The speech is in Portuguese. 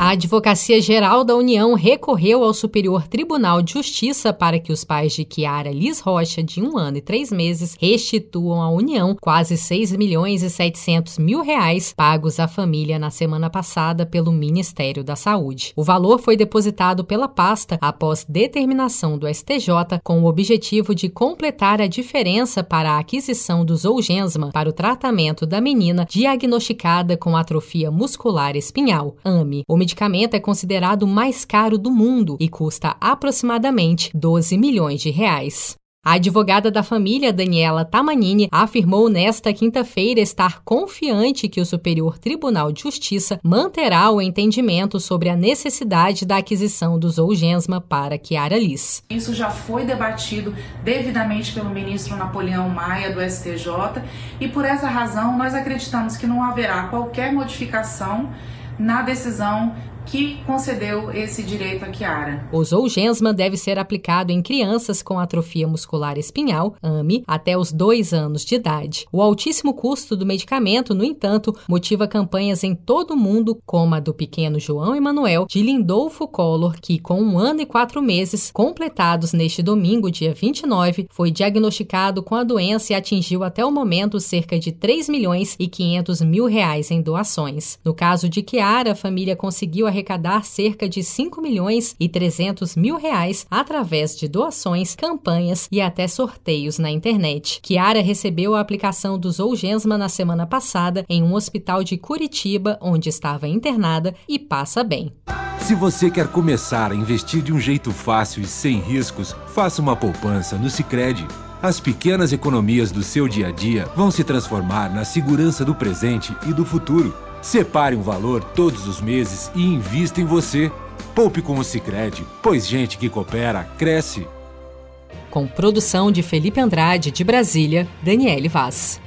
A Advocacia Geral da União recorreu ao Superior Tribunal de Justiça para que os pais de Kiara Liz Rocha, de um ano e três meses, restituam à União quase 6 milhões e 700 mil reais pagos à família na semana passada pelo Ministério da Saúde. O valor foi depositado pela pasta após determinação do STJ com o objetivo de completar a diferença para a aquisição do Zolgensma para o tratamento da menina diagnosticada com atrofia muscular espinhal, AME. O medicamento é considerado o mais caro do mundo e custa aproximadamente 12 milhões de reais. A advogada da família, Daniela Tamanini, afirmou nesta quinta-feira estar confiante que o Superior Tribunal de Justiça manterá o entendimento sobre a necessidade da aquisição do Zolgensma para Chiara Liz. Isso já foi debatido devidamente pelo ministro Napoleão Maia do STJ e por essa razão nós acreditamos que não haverá qualquer modificação na decisão que concedeu esse direito a Kiara. O Zolgensma deve ser aplicado em crianças com atrofia muscular espinhal, AME, até os dois anos de idade. O altíssimo custo do medicamento, no entanto, motiva campanhas em todo o mundo, como a do pequeno João Emanuel de Lindolfo Collor, que, com um ano e quatro meses, completados neste domingo, dia 29, foi diagnosticado com a doença e atingiu até o momento cerca de 3 milhões e 500 mil reais em doações. No caso de Kiara, a família conseguiu arrecadar cerca de 5 milhões e 300 mil reais através de doações, campanhas e até sorteios na internet. Kiara recebeu a aplicação do Zolgensma na semana passada em um hospital de Curitiba, onde estava internada e passa bem. Se você quer começar a investir de um jeito fácil e sem riscos, faça uma poupança no Sicredi. As pequenas economias do seu dia a dia vão se transformar na segurança do presente e do futuro. Separe um valor todos os meses e invista em você. Poupe com o Sicredi, pois gente que coopera cresce. Com produção de Felipe Andrade de Brasília, Daniele Vaz.